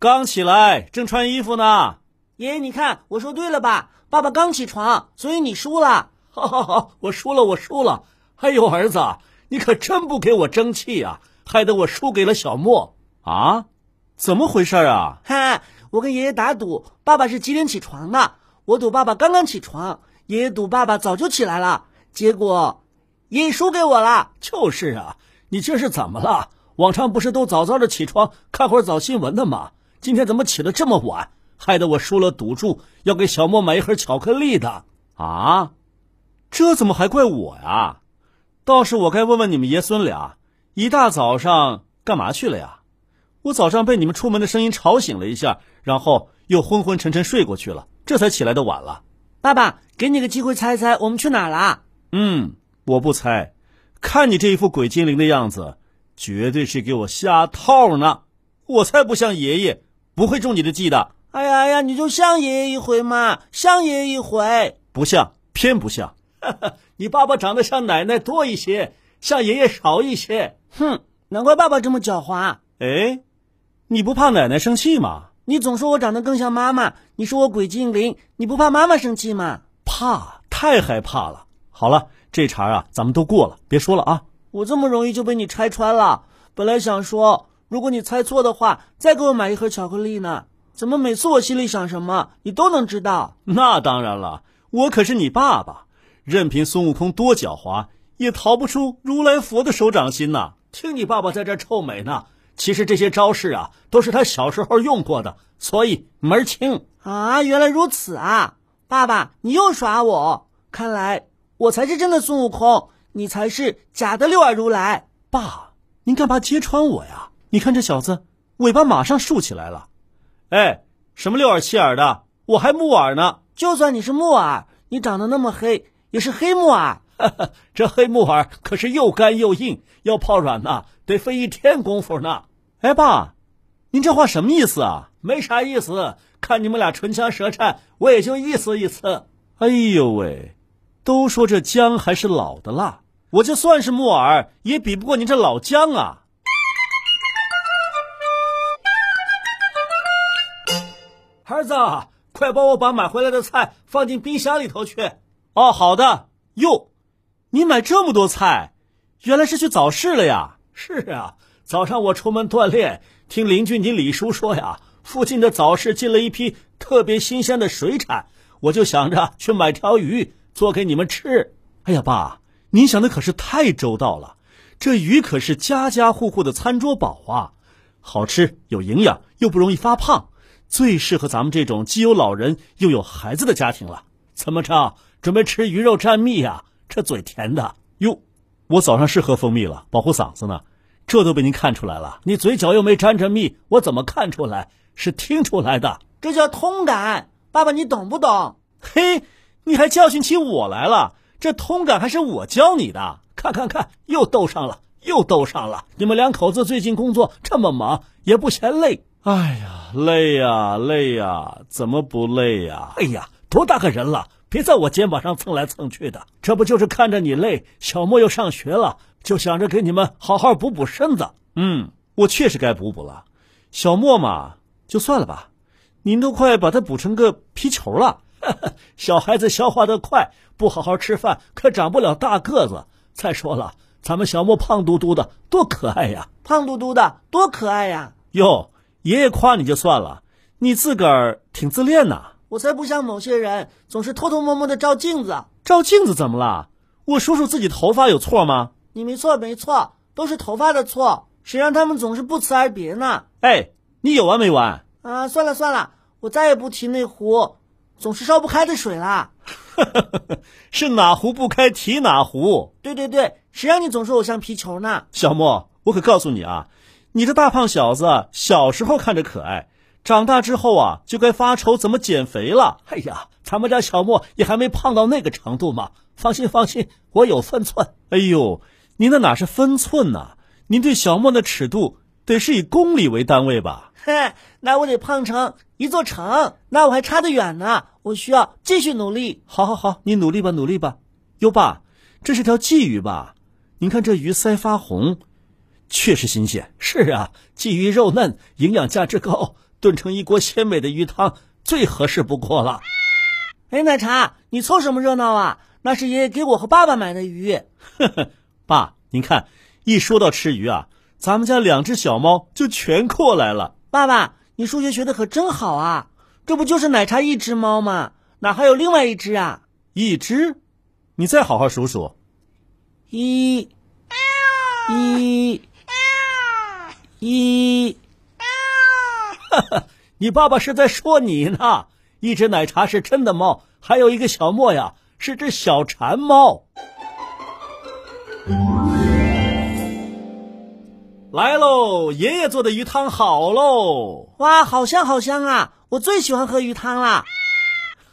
刚起来，正穿衣服呢。爷爷，你看我说对了吧？爸爸刚起床，所以你输了。好好好，我输了，我输了。哎呦，儿子，你可真不给我争气啊！害得我输给了小莫啊？怎么回事啊？哈，我跟爷爷打赌，爸爸是几点起床的？我赌爸爸刚刚起床，爷爷赌爸爸早就起来了。结果，爷爷输给我了。就是啊，你这是怎么了？往常不是都早早的起床看会儿早新闻的吗？今天怎么起得这么晚？害得我输了赌注，要给小莫买一盒巧克力的啊！这怎么还怪我呀？倒是我该问问你们爷孙俩，一大早上干嘛去了呀？我早上被你们出门的声音吵醒了一下，然后又昏昏沉沉睡过去了，这才起来的晚了。爸爸，给你个机会猜猜，我们去哪了？嗯，我不猜，看你这一副鬼精灵的样子，绝对是给我下套呢。我才不像爷爷。不会中你的计的。哎呀哎呀，你就像爷爷一回嘛，像爷爷一回。不像，偏不像。你爸爸长得像奶奶多一些，像爷爷少一些。哼，难怪爸爸这么狡猾。哎，你不怕奶奶生气吗？你总说我长得更像妈妈，你说我鬼精灵，你不怕妈妈生气吗？怕，太害怕了。好了，这茬啊，咱们都过了，别说了啊。我这么容易就被你拆穿了。本来想说。如果你猜错的话，再给我买一盒巧克力呢？怎么每次我心里想什么，你都能知道？那当然了，我可是你爸爸，任凭孙悟空多狡猾，也逃不出如来佛的手掌心呐。听你爸爸在这臭美呢，其实这些招式啊，都是他小时候用过的，所以门儿清啊。原来如此啊，爸爸，你又耍我，看来我才是真的孙悟空，你才是假的六耳如来。爸，您干嘛揭穿我呀？你看这小子，尾巴马上竖起来了。哎，什么六耳七耳的？我还木耳呢。就算你是木耳，你长得那么黑，也是黑木耳。这黑木耳可是又干又硬，要泡软呢，得费一天功夫呢。哎，爸，您这话什么意思啊？没啥意思，看你们俩唇枪舌战，我也就意思意思。哎呦喂，都说这姜还是老的辣，我就算是木耳，也比不过您这老姜啊。儿子，快帮我把买回来的菜放进冰箱里头去。哦，好的。哟，你买这么多菜，原来是去早市了呀？是啊，早上我出门锻炼，听邻居你李叔说呀，附近的早市进了一批特别新鲜的水产，我就想着去买条鱼做给你们吃。哎呀，爸，您想的可是太周到了。这鱼可是家家户户的餐桌宝啊，好吃有营养，又不容易发胖。最适合咱们这种既有老人又有孩子的家庭了。怎么着，准备吃鱼肉蘸蜜呀？这嘴甜的哟！我早上是喝蜂蜜了，保护嗓子呢。这都被您看出来了。你嘴角又没沾着蜜，我怎么看出来？是听出来的。这叫通感。爸爸，你懂不懂？嘿，你还教训起我来了？这通感还是我教你的？看看看，又斗上了，又斗上了。你们两口子最近工作这么忙，也不嫌累？哎呀，累呀，累呀，怎么不累呀？哎呀，多大个人了，别在我肩膀上蹭来蹭去的。这不就是看着你累，小莫又上学了，就想着给你们好好补补身子。嗯，我确实该补补了。小莫嘛，就算了吧。您都快把他补成个皮球了。小孩子消化的快，不好好吃饭可长不了大个子。再说了，咱们小莫胖嘟嘟的，多可爱呀！胖嘟嘟的，多可爱呀！哟。爷爷夸你就算了，你自个儿挺自恋呐！我才不像某些人，总是偷偷摸摸的照镜子。照镜子怎么了？我数数自己头发有错吗？你没错，没错，都是头发的错。谁让他们总是不辞而别呢？哎，你有完没完？啊，算了算了，我再也不提那壶总是烧不开的水了。是哪壶不开提哪壶？对对对，谁让你总说我像皮球呢？小莫，我可告诉你啊。你这大胖小子，小时候看着可爱，长大之后啊，就该发愁怎么减肥了。哎呀，咱们家小莫也还没胖到那个程度嘛。放心，放心，我有分寸。哎呦，您那哪是分寸呐？您对小莫的尺度得是以公里为单位吧？嘿，那我得胖成一座城，那我还差得远呢。我需要继续努力。好，好，好，你努力吧，努力吧。哟，爸，这是条鲫鱼吧？您看这鱼鳃发红，确实新鲜。是啊，鲫鱼肉嫩，营养价值高，炖成一锅鲜美的鱼汤最合适不过了。哎，奶茶，你凑什么热闹啊？那是爷爷给我和爸爸买的鱼。呵呵，爸，您看，一说到吃鱼啊，咱们家两只小猫就全过来了。爸爸，你数学学的可真好啊！这不就是奶茶一只猫吗？哪还有另外一只啊？一只？你再好好数数。一，一，一。哈哈，你爸爸是在说你呢。一只奶茶是真的猫，还有一个小莫呀。是只小馋猫，来喽！爷爷做的鱼汤好喽！哇，好香好香啊！我最喜欢喝鱼汤了。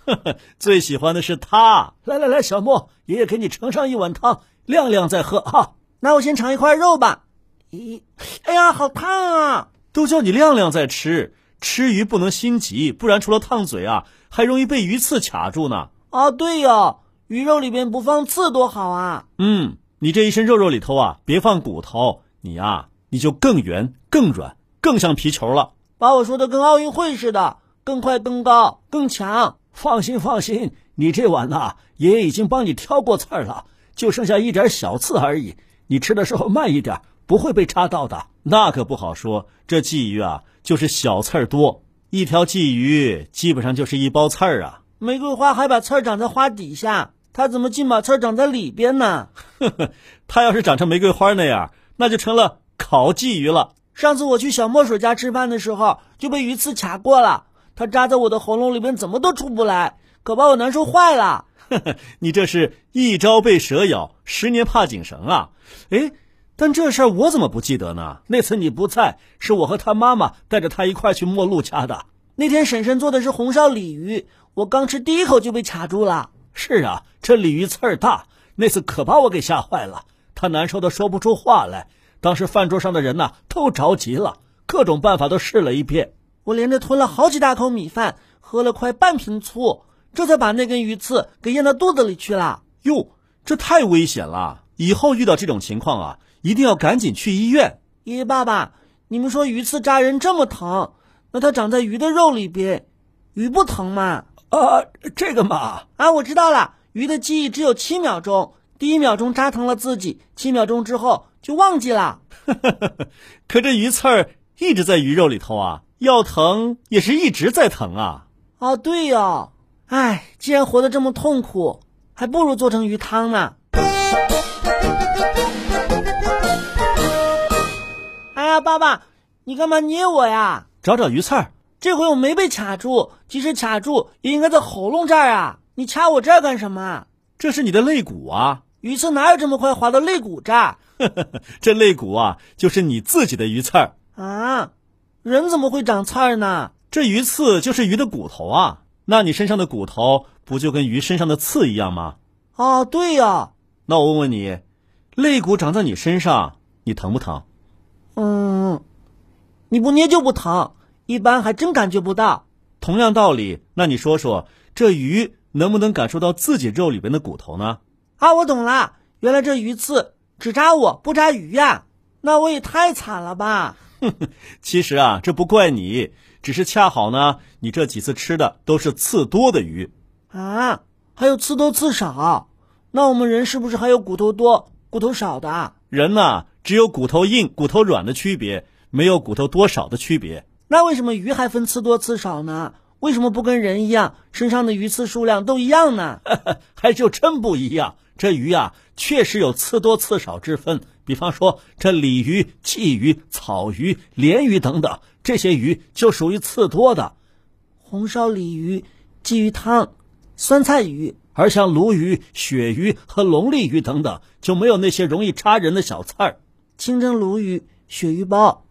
呵呵，最喜欢的是它。来来来，小莫，爷爷给你盛上一碗汤，晾晾再喝哈。那我先尝一块肉吧。咦，哎呀，好烫啊！都叫你亮亮再吃，吃鱼不能心急，不然除了烫嘴啊，还容易被鱼刺卡住呢。啊，对哟，鱼肉里边不放刺多好啊！嗯，你这一身肉肉里头啊，别放骨头，你呀，你就更圆、更软、更像皮球了。把我说的跟奥运会似的，更快、更高、更强。放心，放心，你这碗呐，爷爷已经帮你挑过刺儿了，就剩下一点小刺而已。你吃的时候慢一点，不会被插到的。那可不好说，这鲫鱼啊，就是小刺儿多，一条鲫鱼基本上就是一包刺儿啊。玫瑰花还把刺儿长在花底下，它怎么竟把刺儿长在里边呢？呵呵，它要是长成玫瑰花那样，那就成了烤鲫鱼了。上次我去小墨水家吃饭的时候，就被鱼刺卡过了，它扎在我的喉咙里边，怎么都出不来，可把我难受坏了。呵呵，你这是一朝被蛇咬，十年怕井绳啊！哎，但这事儿我怎么不记得呢？那次你不在，是我和他妈妈带着他一块去陌路家的。那天婶婶做的是红烧鲤鱼。我刚吃第一口就被卡住了。是啊，这鲤鱼刺儿大，那次可把我给吓坏了。他难受的说不出话来。当时饭桌上的人呐都着急了，各种办法都试了一遍。我连着吞了好几大口米饭，喝了快半瓶醋，这才把那根鱼刺给咽到肚子里去了。哟，这太危险了！以后遇到这种情况啊，一定要赶紧去医院。爷爷、爸爸，你们说鱼刺扎人这么疼，那它长在鱼的肉里边，鱼不疼吗？啊，这个嘛，啊，我知道了。鱼的记忆只有七秒钟，第一秒钟扎疼了自己，七秒钟之后就忘记了。可这鱼刺儿一直在鱼肉里头啊，要疼也是一直在疼啊。啊，对哦。哎，既然活得这么痛苦，还不如做成鱼汤呢。呀，爸爸，你干嘛捏我呀？找找鱼刺儿。这回我没被卡住，即使卡住也应该在喉咙这儿啊！你掐我这儿干什么？这是你的肋骨啊！鱼刺哪有这么快滑到肋骨这儿？这肋骨啊，就是你自己的鱼刺儿啊！人怎么会长刺儿呢？这鱼刺就是鱼的骨头啊！那你身上的骨头不就跟鱼身上的刺一样吗？哦，对呀。那我问问你，肋骨长在你身上，你疼不疼？嗯，你不捏就不疼。一般还真感觉不到。同样道理，那你说说，这鱼能不能感受到自己肉里边的骨头呢？啊，我懂了，原来这鱼刺只扎我不扎鱼呀，那我也太惨了吧。其实啊，这不怪你，只是恰好呢，你这几次吃的都是刺多的鱼。啊，还有刺多刺少？那我们人是不是还有骨头多、骨头少的？人呐，只有骨头硬、骨头软的区别，没有骨头多少的区别。那为什么鱼还分刺多刺少呢？为什么不跟人一样，身上的鱼刺数量都一样呢？还就真不一样。这鱼啊，确实有刺多刺少之分。比方说，这鲤鱼、鲫鱼、草鱼、鲢鱼等等，这些鱼就属于刺多的。红烧鲤鱼、鲫鱼汤、酸菜鱼，而像鲈鱼、鳕鱼和龙利鱼等等，就没有那些容易扎人的小刺儿。清蒸鲈鱼、鳕鱼包。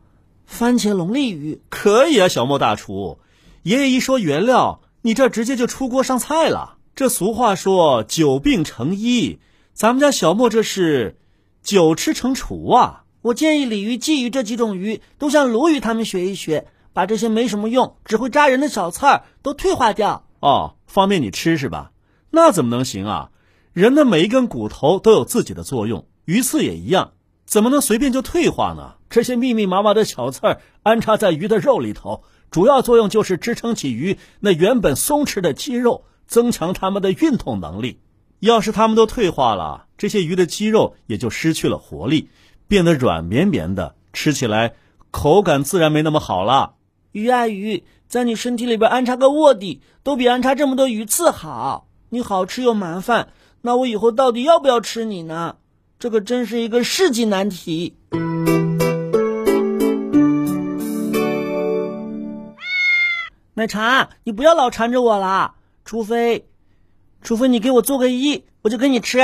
番茄龙利鱼可以啊，小莫大厨。爷爷一说原料，你这直接就出锅上菜了。这俗话说久病成医，咱们家小莫这是久吃成厨啊。我建议鲤鱼、鲫鱼这几种鱼都向鲈鱼他们学一学，把这些没什么用、只会扎人的小刺儿都退化掉。哦，方便你吃是吧？那怎么能行啊？人的每一根骨头都有自己的作用，鱼刺也一样，怎么能随便就退化呢？这些密密麻麻的小刺儿安插在鱼的肉里头，主要作用就是支撑起鱼那原本松弛的肌肉，增强它们的运动能力。要是它们都退化了，这些鱼的肌肉也就失去了活力，变得软绵绵的，吃起来口感自然没那么好了。鱼啊鱼，在你身体里边安插个卧底，都比安插这么多鱼刺好。你好吃又麻烦。那我以后到底要不要吃你呢？这可真是一个世纪难题。奶茶，你不要老缠着我了，除非，除非你给我做个揖，我就跟你吃。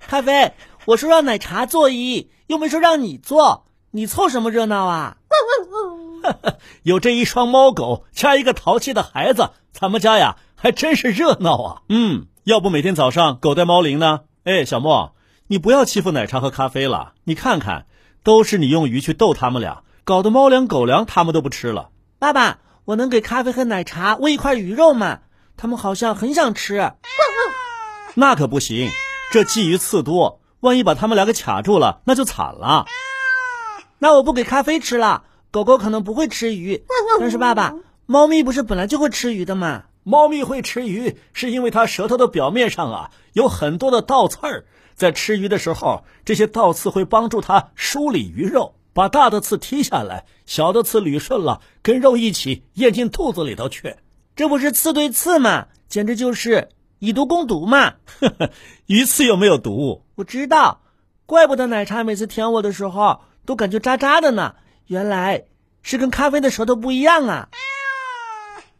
咖啡，我说让奶茶做揖，又没说让你做，你凑什么热闹啊？有这一双猫狗加一个淘气的孩子，咱们家呀还真是热闹啊。嗯。要不每天早上狗带猫铃呢？哎，小莫，你不要欺负奶茶和咖啡了。你看看，都是你用鱼去逗他们俩，搞得猫粮狗粮他们都不吃了。爸爸，我能给咖啡和奶茶喂一块鱼肉吗？他们好像很想吃。那可不行，这鲫鱼刺多，万一把他们俩给卡住了，那就惨了。那我不给咖啡吃了，狗狗可能不会吃鱼，但是爸爸，猫咪不是本来就会吃鱼的吗？猫咪会吃鱼，是因为它舌头的表面上啊有很多的倒刺儿，在吃鱼的时候，这些倒刺会帮助它梳理鱼肉，把大的刺剔下来，小的刺捋顺了，跟肉一起咽进肚子里头去。这不是刺对刺吗？简直就是以毒攻毒嘛！鱼刺又没有毒，我知道，怪不得奶茶每次舔我的时候都感觉渣渣的呢，原来是跟咖啡的舌头不一样啊。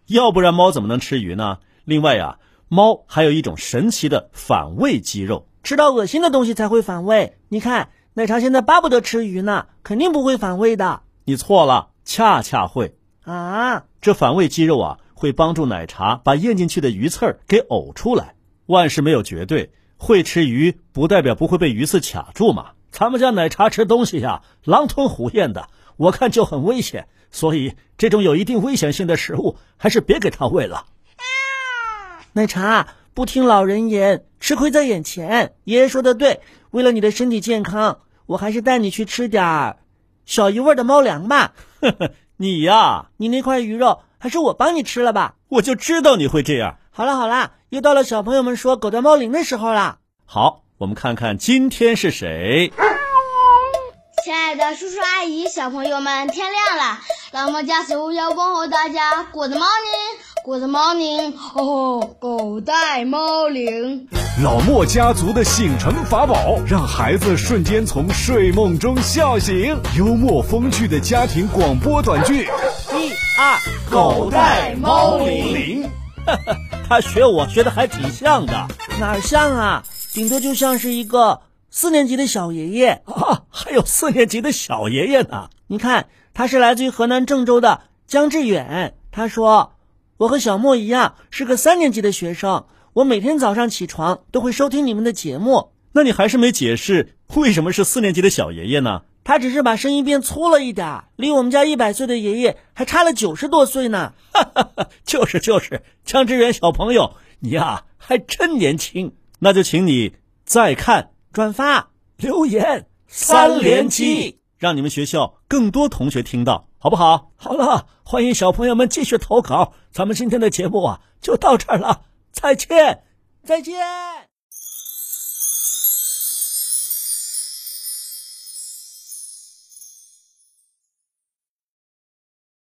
要不然猫怎么能吃鱼呢？另外呀，猫还有一种神奇的反胃肌肉，吃到恶心的东西才会反胃。你看，奶茶现在巴不得吃鱼呢，肯定不会反胃的。你错了，恰恰会啊！这反胃肌肉啊，会帮助奶茶把咽进去的鱼刺儿给呕出来。万事没有绝对，会吃鱼不代表不会被鱼刺卡住嘛。咱们家奶茶吃东西呀，狼吞虎咽的，我看就很危险。所以，这种有一定危险性的食物，还是别给它喂了。奶茶不听老人言，吃亏在眼前。爷爷说的对，为了你的身体健康，我还是带你去吃点儿小鱼味的猫粮吧。呵呵，你呀，你那块鱼肉还是我帮你吃了吧。我就知道你会这样。好了好了，又到了小朋友们说狗带猫铃的时候了。好，我们看看今天是谁。亲爱的叔叔阿姨、小朋友们，天亮了，老莫家族要问候大家，Good morning，Good morning，哦，狗带猫铃。老莫家族的醒神法宝，让孩子瞬间从睡梦中笑醒。幽默风趣的家庭广播短剧，一二，狗带猫铃。哈哈，他学我学的还挺像的，哪儿像啊？顶多就像是一个。四年级的小爷爷啊，还有四年级的小爷爷呢。你看，他是来自于河南郑州的江志远。他说：“我和小莫一样，是个三年级的学生。我每天早上起床都会收听你们的节目。”那你还是没解释为什么是四年级的小爷爷呢？他只是把声音变粗了一点，离我们家一百岁的爷爷还差了九十多岁呢。哈哈哈，就是就是，江志远小朋友，你呀还真年轻。那就请你再看。转发留言三连击，让你们学校更多同学听到，好不好？好了，欢迎小朋友们继续投稿。咱们今天的节目啊，就到这儿了，再见，再见。